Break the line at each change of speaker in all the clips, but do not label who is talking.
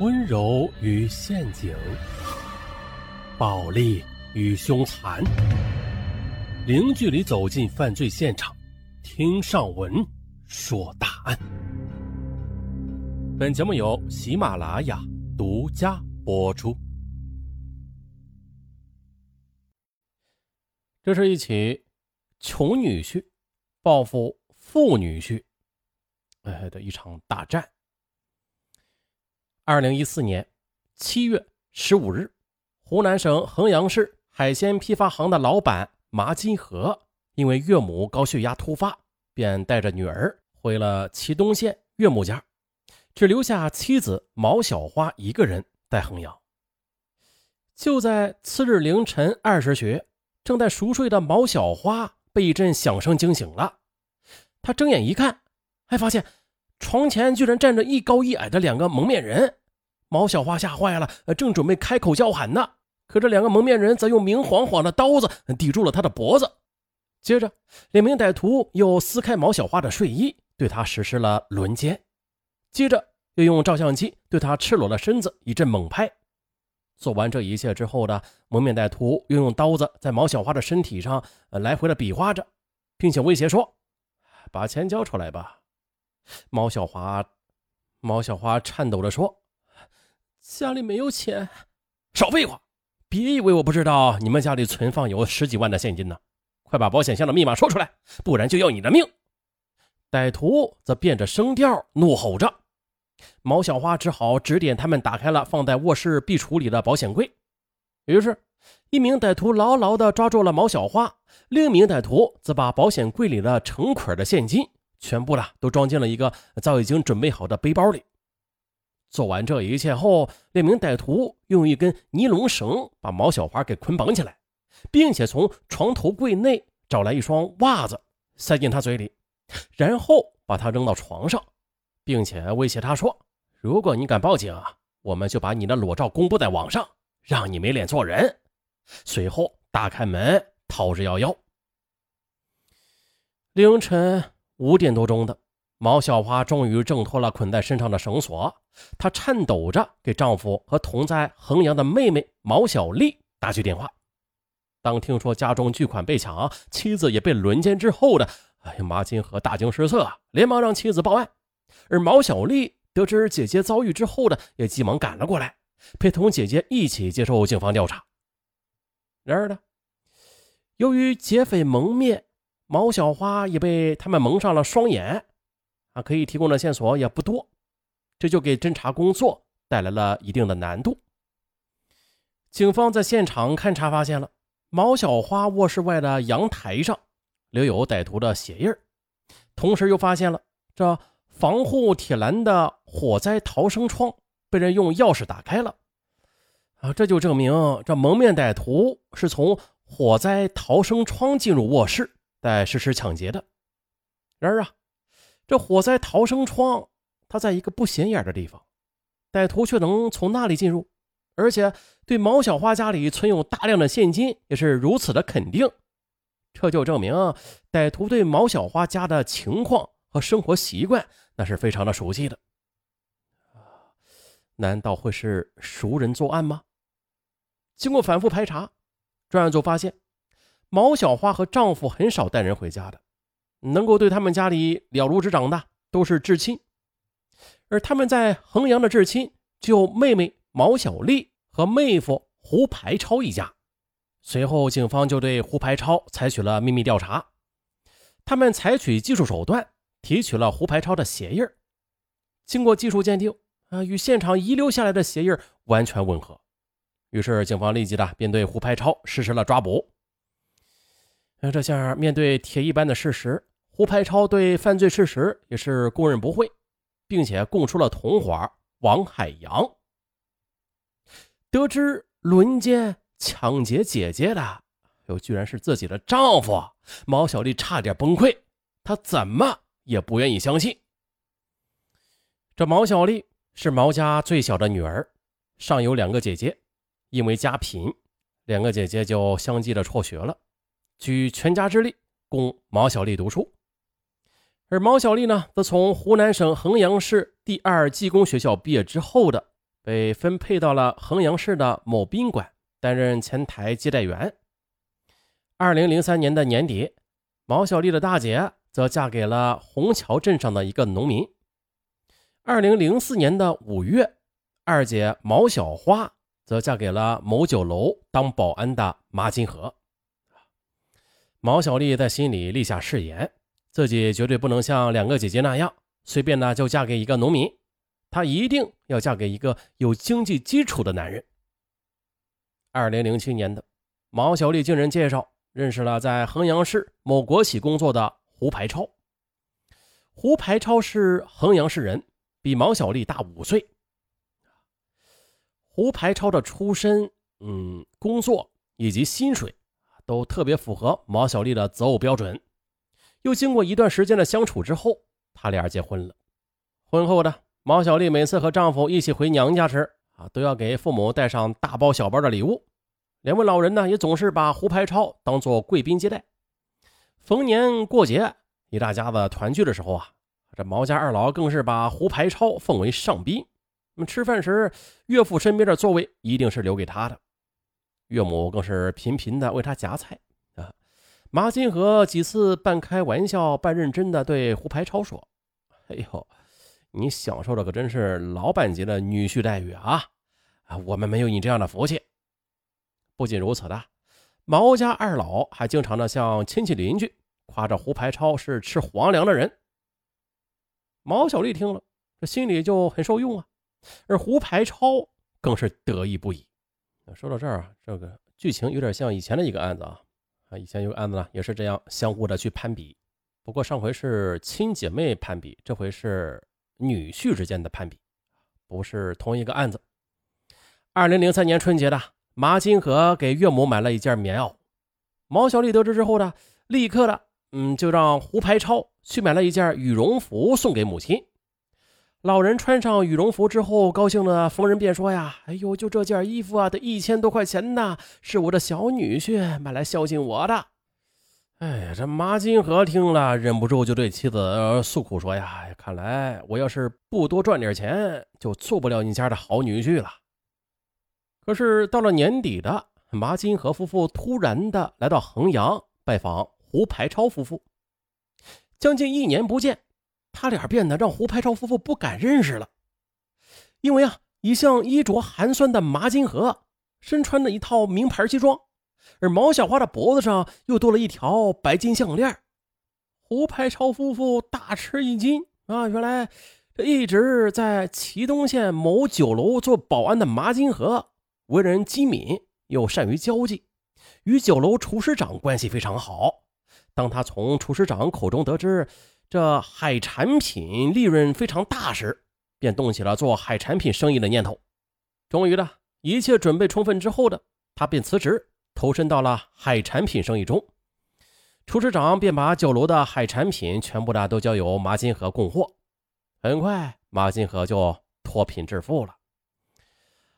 温柔与陷阱，暴力与凶残，零距离走进犯罪现场，听上文说大案。本节目由喜马拉雅独家播出。这是一起穷女婿报复富女婿，哎的一场大战。二零一四年七月十五日，湖南省衡阳市海鲜批发行的老板麻金河，因为岳母高血压突发，便带着女儿回了祁东县岳母家，只留下妻子毛小花一个人在衡阳。就在次日凌晨二时许，正在熟睡的毛小花被一阵响声惊醒了。她睁眼一看，还发现床前居然站着一高一矮的两个蒙面人。毛小花吓坏了，正准备开口叫喊呢，可这两个蒙面人则用明晃晃的刀子抵住了他的脖子。接着，两名歹徒又撕开毛小花的睡衣，对他实施了轮奸。接着，又用照相机对他赤裸的身子一阵猛拍。做完这一切之后的蒙面歹徒又用刀子在毛小花的身体上来回的比划着，并且威胁说：“把钱交出来吧。”毛小花，毛小花颤抖着说。家里没有钱，少废话！别以为我不知道你们家里存放有十几万的现金呢！快把保险箱的密码说出来，不然就要你的命！歹徒则变着声调怒吼着。毛小花只好指点他们打开了放在卧室壁橱里的保险柜。于是，一名歹徒牢牢地抓住了毛小花，另一名歹徒则把保险柜里的成捆的现金全部的都装进了一个早已经准备好的背包里。做完这一切后，那名歹徒用一根尼龙绳把毛小花给捆绑起来，并且从床头柜内找来一双袜子塞进她嘴里，然后把她扔到床上，并且威胁她说：“如果你敢报警啊，我们就把你的裸照公布在网上，让你没脸做人。”随后打开门逃之夭夭。凌晨五点多钟的。毛小花终于挣脱了捆在身上的绳索，她颤抖着给丈夫和同在衡阳的妹妹毛小丽打去电话。当听说家中巨款被抢，妻子也被轮奸之后的，哎呀，马金河大惊失色，连忙让妻子报案。而毛小丽得知姐姐遭遇之后的，也急忙赶了过来，陪同姐姐一起接受警方调查。然而呢，由于劫匪蒙面，毛小花也被他们蒙上了双眼。啊，可以提供的线索也不多，这就给侦查工作带来了一定的难度。警方在现场勘查发现了毛小花卧室外的阳台上留有歹徒的血印同时又发现了这防护铁栏的火灾逃生窗被人用钥匙打开了。啊，这就证明这蒙面歹徒是从火灾逃生窗进入卧室，在实施抢劫的。然而啊。这火灾逃生窗，它在一个不显眼的地方，歹徒却能从那里进入，而且对毛小花家里存有大量的现金也是如此的肯定，这就证明歹徒对毛小花家的情况和生活习惯那是非常的熟悉的。难道会是熟人作案吗？经过反复排查，专案组发现，毛小花和丈夫很少带人回家的。能够对他们家里了如指掌的都是至亲，而他们在衡阳的至亲就妹妹毛小丽和妹夫胡排超一家。随后，警方就对胡排超采取了秘密调查，他们采取技术手段提取了胡排超的鞋印经过技术鉴定，啊，与现场遗留下来的鞋印完全吻合。于是，警方立即的便对胡排超实施了抓捕。那这下面对铁一般的事实。胡排超对犯罪事实也是供认不讳，并且供出了同伙王海洋。得知轮奸抢劫姐姐的，又居然是自己的丈夫，毛小丽差点崩溃，她怎么也不愿意相信。这毛小丽是毛家最小的女儿，上有两个姐姐，因为家贫，两个姐姐就相继的辍学了，举全家之力供毛小丽读书。而毛小丽呢，则从湖南省衡阳市第二技工学校毕业之后的，被分配到了衡阳市的某宾馆担任前台接待员。二零零三年的年底，毛小丽的大姐则嫁给了虹桥镇上的一个农民。二零零四年的五月，二姐毛小花则嫁给了某酒楼当保安的马金河。毛小丽在心里立下誓言，自己绝对不能像两个姐姐那样随便呢就嫁给一个农民，她一定要嫁给一个有经济基础的男人。二零零七年的，毛小丽经人介绍。认识了在衡阳市某国企工作的胡排超。胡排超是衡阳市人，比毛小丽大五岁。胡排超的出身、嗯，工作以及薪水都特别符合毛小丽的择偶标准。又经过一段时间的相处之后，他俩结婚了。婚后的毛小丽每次和丈夫一起回娘家时，啊，都要给父母带上大包小包的礼物。两位老人呢，也总是把胡排超当做贵宾接待。逢年过节，一大家子团聚的时候啊，这毛家二老更是把胡排超奉为上宾。那么吃饭时，岳父身边的座位一定是留给他的，岳母更是频频的为他夹菜。马金河几次半开玩笑半认真的对胡排超说：“哎呦，你享受的可真是老板级的女婿待遇啊！我们没有你这样的福气。”不仅如此的，毛家二老还经常的向亲戚邻居夸着胡排超是吃皇粮的人。毛小丽听了，这心里就很受用啊，而胡排超更是得意不已。说到这儿啊，这个剧情有点像以前的一个案子啊，啊，以前有个案子呢，也是这样相互的去攀比，不过上回是亲姐妹攀比，这回是女婿之间的攀比，不是同一个案子。二零零三年春节的。马金河给岳母买了一件棉袄，毛小丽得知之后呢，立刻的，嗯，就让胡排超去买了一件羽绒服送给母亲。老人穿上羽绒服之后，高兴的逢人便说呀：“哎呦，就这件衣服啊，得一千多块钱呢，是我的小女婿买来孝敬我的。”哎呀，这马金河听了，忍不住就对妻子诉苦说：“呀，看来我要是不多赚点钱，就做不了你家的好女婿了。”可是到了年底的，马金河夫妇突然的来到衡阳拜访胡排超夫妇，将近一年不见，他俩变得让胡排超夫妇不敢认识了。因为啊，一向衣着寒酸的麻金河身穿的一套名牌西装，而毛小花的脖子上又多了一条白金项链。胡排超夫妇大吃一惊啊！原来这一直在祁东县某酒楼做保安的麻金河。为人机敏又善于交际，与酒楼厨师长关系非常好。当他从厨师长口中得知这海产品利润非常大时，便动起了做海产品生意的念头。终于的一切准备充分之后的他便辞职，投身到了海产品生意中。厨师长便把酒楼的海产品全部的都交由马金河供货。很快，马金河就脱贫致富了。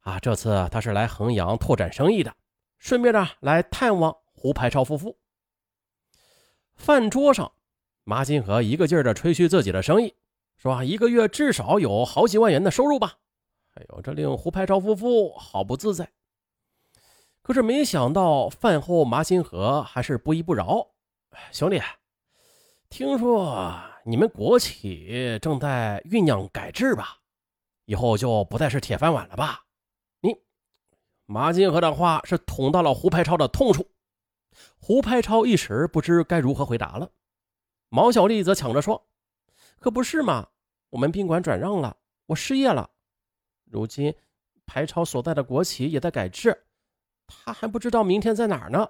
啊，这次他是来衡阳拓展生意的，顺便呢来探望胡排超夫妇。饭桌上，马金河一个劲儿的吹嘘自己的生意，说一个月至少有好几万元的收入吧。哎呦，这令胡排超夫妇好不自在。可是没想到饭后，马金河还是不依不饶：“兄弟，听说你们国企正在酝酿改制吧？以后就不再是铁饭碗了吧？”你马金河的话是捅到了胡排超的痛处，胡排超一时不知该如何回答了。毛小丽则抢着说：“可不是嘛，我们宾馆转让了，我失业了。如今排超所在的国企也在改制，他还不知道明天在哪儿呢。”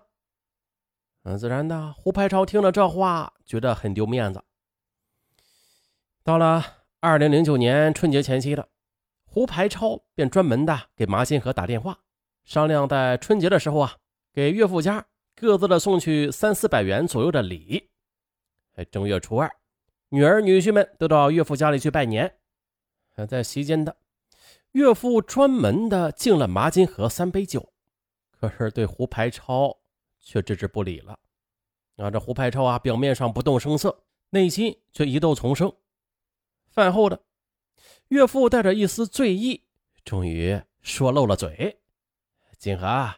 嗯，自然的，胡排超听了这话，觉得很丢面子。到了二零零九年春节前夕了，胡排超便专门的给马新河打电话。商量在春节的时候啊，给岳父家各自的送去三四百元左右的礼。哎，正月初二，女儿女婿们都到岳父家里去拜年。在席间的岳父专门的敬了马金河三杯酒，可是对胡排超却置之不理了。啊，这胡排超啊，表面上不动声色，内心却疑窦丛生。饭后的岳父带着一丝醉意，终于说漏了嘴：“金河，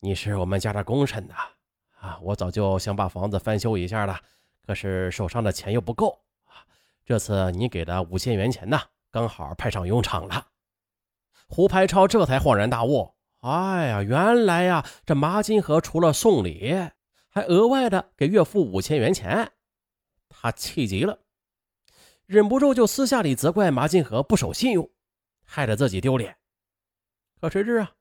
你是我们家的功臣呐！啊，我早就想把房子翻修一下了，可是手上的钱又不够啊。这次你给的五千元钱呢，刚好派上用场了。”胡排超这才恍然大悟：“哎呀，原来呀，这麻金河除了送礼，还额外的给岳父五千元钱。”他气急了，忍不住就私下里责怪麻金河不守信用，害得自己丢脸。可谁知啊，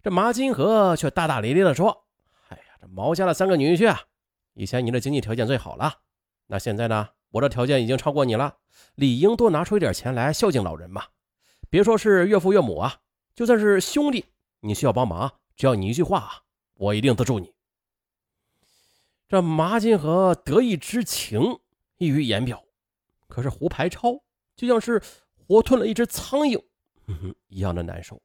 这麻金河却大大咧咧的说：“哎呀，这毛家的三个女婿啊，以前你的经济条件最好了，那现在呢，我的条件已经超过你了，理应多拿出一点钱来孝敬老人嘛。别说是岳父岳母啊，就算是兄弟，你需要帮忙，只要你一句话，我一定资助你。”这马金和得意之情。溢于言表，可是胡排超就像是活吞了一只苍蝇一样的难受。